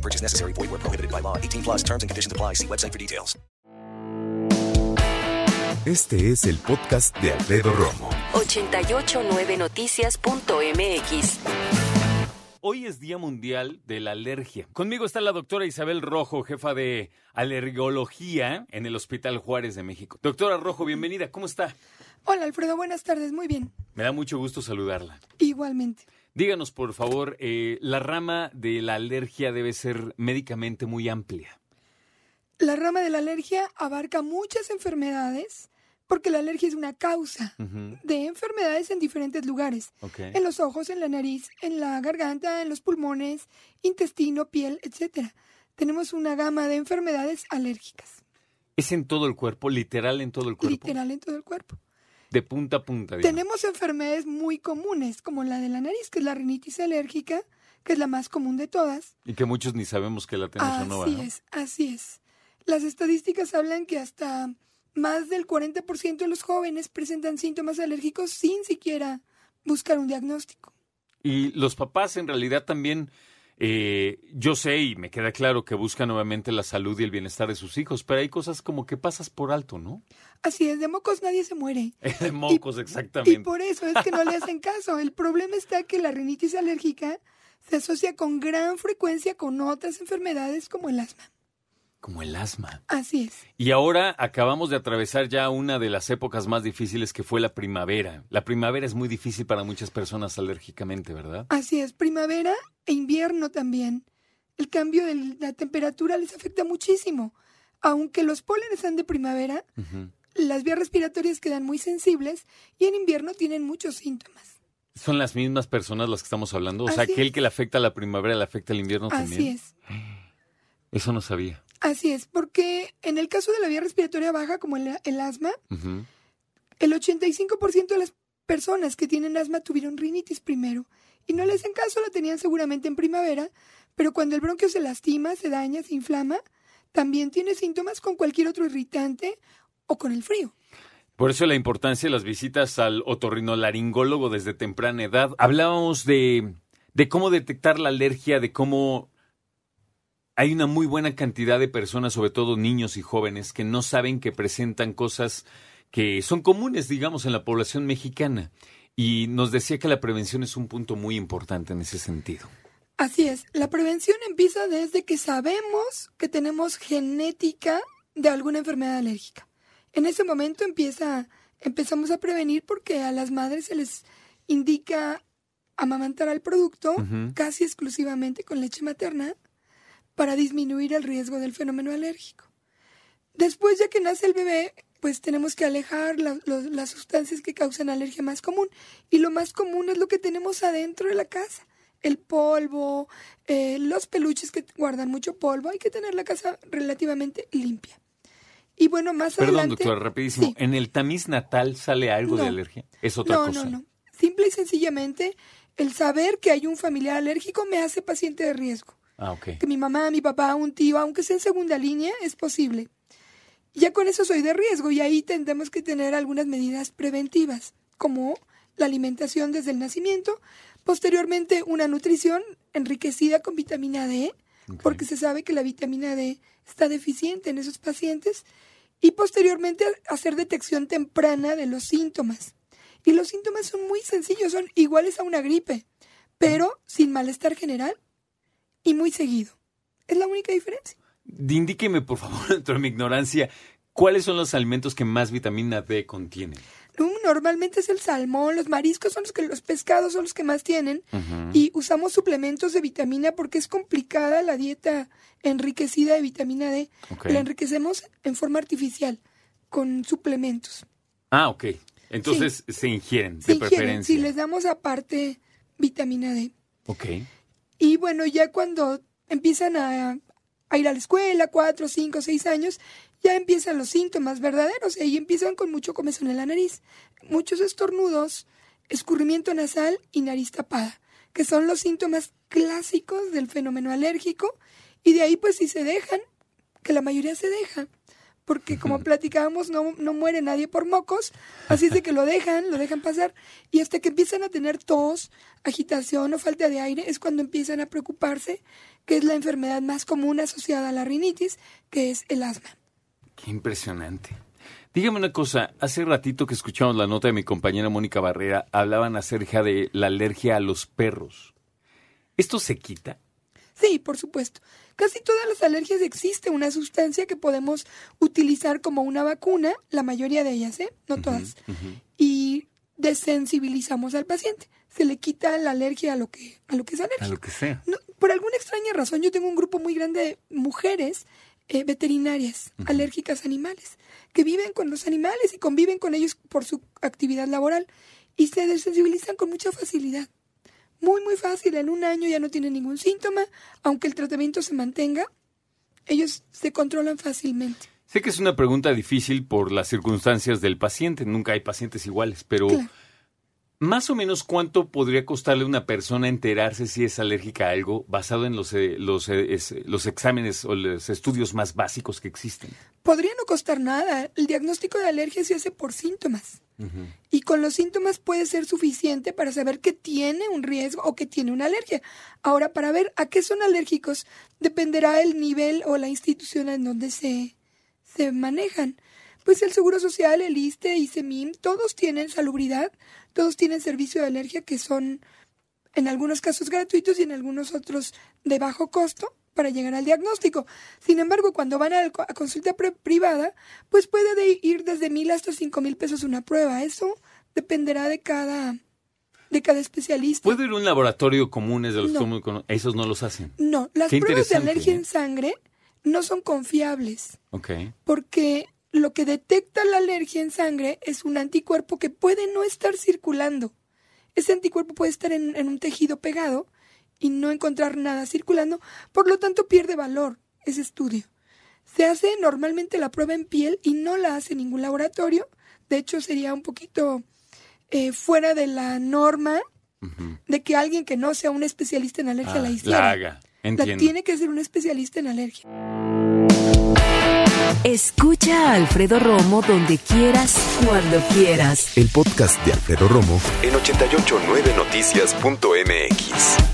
No purchase necessary. Void where prohibited by law. 18 plus terms and conditions apply. See website for details. Este es el podcast de Alfredo Romo. 889noticias.mx. Hoy es Día Mundial de la Alergia. Conmigo está la doctora Isabel Rojo, jefa de alergología en el Hospital Juárez de México. Doctora Rojo, bienvenida. ¿Cómo está? Hola Alfredo, buenas tardes, muy bien. Me da mucho gusto saludarla. Igualmente. Díganos, por favor, eh, la rama de la alergia debe ser médicamente muy amplia. La rama de la alergia abarca muchas enfermedades porque la alergia es una causa de enfermedades en diferentes lugares. En los ojos, en la nariz, en la garganta, en los pulmones, intestino, piel, etcétera. Tenemos una gama de enfermedades alérgicas, ¿Es en todo el cuerpo, literal en todo el cuerpo? literal en todo el cuerpo. De punta a punta, digamos. Tenemos enfermedades muy comunes, como la de la nariz, que es la rinitis alérgica, que es la más común de todas. Y que muchos ni sabemos que la tenemos o no. Así es, así es. Las estadísticas hablan que hasta más del 40% de los jóvenes presentan síntomas alérgicos sin siquiera buscar un diagnóstico. Y los papás en realidad también, eh, yo sé y me queda claro que buscan nuevamente la salud y el bienestar de sus hijos, pero hay cosas como que pasas por alto, ¿no? Así es, de mocos nadie se muere. De mocos, Y exactamente. por eso es que no le hacen caso. El problema está que la rinitis alérgica se asocia con gran frecuencia con otras enfermedades como el asma. Como el asma. Así es. Y ahora acabamos de atravesar ya una de las épocas más difíciles que fue la primavera. La primavera es muy difícil para muchas personas alérgicamente, ¿verdad? Así es, primavera e invierno también. El cambio de la temperatura les afecta muchísimo. Aunque los pólenes sean de primavera, las vías respiratorias quedan muy sensibles y en invierno tienen muchos síntomas. ¿Son las mismas personas las que estamos hablando? O sea, Así aquel es. que le afecta a la primavera le afecta al invierno Así también. es, Eso no sabía. Así es, porque en el caso de la vía respiratoria baja, como el, el asma, Ujú. el 85% de las personas que tienen asma tuvieron rinitis primero y no le hacen caso, la tenían seguramente en primavera, pero cuando el bronquio se lastima, se daña, se inflama, también tiene síntomas con cualquier otro irritante o con el frío. Por eso la importancia de las visitas al otorrinolaringólogo desde temprana edad. Hablábamos de, de cómo detectar la alergia, de cómo hay una muy buena cantidad de personas, sobre todo niños y jóvenes, que no saben que presentan cosas que son comunes, digamos, en la población mexicana. Y nos decía que la prevención es un punto muy importante en ese sentido. Así es, la prevención empieza desde que sabemos que tenemos genética de alguna enfermedad alérgica. En ese momento empieza, empezamos a prevenir porque a las madres se les indica amamantar al producto casi exclusivamente con leche materna para disminuir el riesgo del fenómeno alérgico. Después, ya que nace el bebé, pues tenemos que alejar la- los- las sustancias que causan alergia más común. Y lo más común es lo que tenemos adentro de la casa. El polvo, eh, los peluches que guardan mucho polvo. Hay que tener la casa relativamente limpia. Y bueno, más Perdón, adelante... doctor, rapidísimo. Sí. ¿En el tamiz natal sale algo de No. alergia? Es otra no, cosa. no, no. Simple y sencillamente, el saber que hay un familiar alérgico me hace paciente de riesgo. Ah. Que mi mamá, mi papá, un tío, aunque sea en segunda línea, es posible. Ya con eso soy de riesgo y ahí tendremos que tener algunas medidas preventivas, como la alimentación desde el nacimiento, posteriormente una nutrición enriquecida con vitamina D, porque se sabe que la vitamina D está deficiente en esos pacientes, y posteriormente hacer detección temprana de los síntomas. Y los síntomas son muy sencillos, son iguales a una gripe, pero sin malestar general y muy seguido. Es la única diferencia. Indíqueme, por favor, dentro de mi ignorancia, ¿cuáles son los alimentos que más vitamina D contienen? No, Normalmente es el salmón, los mariscos son los que los pescados son los que más tienen y usamos suplementos de vitamina porque es complicada la dieta enriquecida de vitamina D. La enriquecemos en forma artificial con suplementos. Ah, ok. Entonces se ingieren, Se de ingieren, preferencia. si les damos aparte vitamina D. Ok. Y bueno, ya cuando empiezan a, a ir a la escuela, cuatro, cinco, seis años, ya empiezan los síntomas verdaderos y ahí empiezan con mucho comezón en la nariz, muchos estornudos, escurrimiento nasal y nariz tapada, que son los síntomas clásicos del fenómeno alérgico y de ahí pues si se dejan, que la mayoría se deja, porque como platicábamos no, no muere nadie por mocos, así es de que lo dejan, lo dejan pasar y hasta que empiezan a tener tos, agitación o falta de aire es cuando empiezan a preocuparse, que es la enfermedad más común asociada a la rinitis, que es el asma. Qué impresionante. Dígame una cosa, hace ratito que escuchamos la nota de mi compañera Mónica Barrera, hablaban acerca de la alergia a los perros. ¿Esto se quita? Sí, por supuesto. Casi todas las alergias existe una sustancia que podemos utilizar como una vacuna, la mayoría de ellas, ¿eh? No todas. Y desensibilizamos al paciente. Se le quita la alergia a lo que, a lo que es alérgico. A lo que sea. No, por alguna extraña razón, yo tengo un grupo muy grande de mujeres eh, veterinarias alérgicas a animales que viven con los animales y conviven con ellos por su actividad laboral y se desensibilizan con mucha facilidad. Muy, muy fácil. En un año ya no tienen ningún síntoma, aunque el tratamiento se mantenga, ellos se controlan fácilmente. Sé que es una pregunta difícil por las circunstancias del paciente, nunca hay pacientes iguales, pero Claro. más o menos cuánto podría costarle a una persona enterarse si es alérgica a algo basado en los, eh, los, eh, es- los exámenes o los estudios más básicos que existen. Podría no costar nada. El diagnóstico de alergia se hace por síntomas. Y con los síntomas puede ser suficiente para saber que tiene un riesgo o que tiene una alergia. Ahora, para ver a qué son alérgicos, dependerá el nivel o la institución en donde se, se manejan. Pues el Seguro Social, el ISTE, ISEMIM, todos tienen salubridad, todos tienen servicio de alergia que son en algunos casos gratuitos y en algunos otros de bajo costo para llegar al diagnóstico. Sin embargo, cuando van a, a consulta privada, pues puede de ir desde mil hasta cinco mil pesos una prueba. Eso dependerá de cada, de cada especialista. ¿Puede ir a un laboratorio común de los No. cono- esos no los hacen? No, las Qué pruebas de alergia ¿eh? en sangre no son confiables Ok. porque lo que detecta la alergia en sangre es un anticuerpo que puede no estar circulando. Ese anticuerpo puede estar en, en un tejido pegado y no encontrar nada circulando, por lo tanto pierde valor ese estudio. Se hace normalmente la prueba en piel y no la hace ningún laboratorio. De hecho, sería un poquito eh, fuera de la norma de que alguien que no sea un especialista en alergia Ah, la hiciera. la haga. La Entiendo. tiene que ser un especialista en alergia. Escucha a Alfredo Romo donde quieras, cuando quieras. El podcast de Alfredo Romo en 889noticias.mx.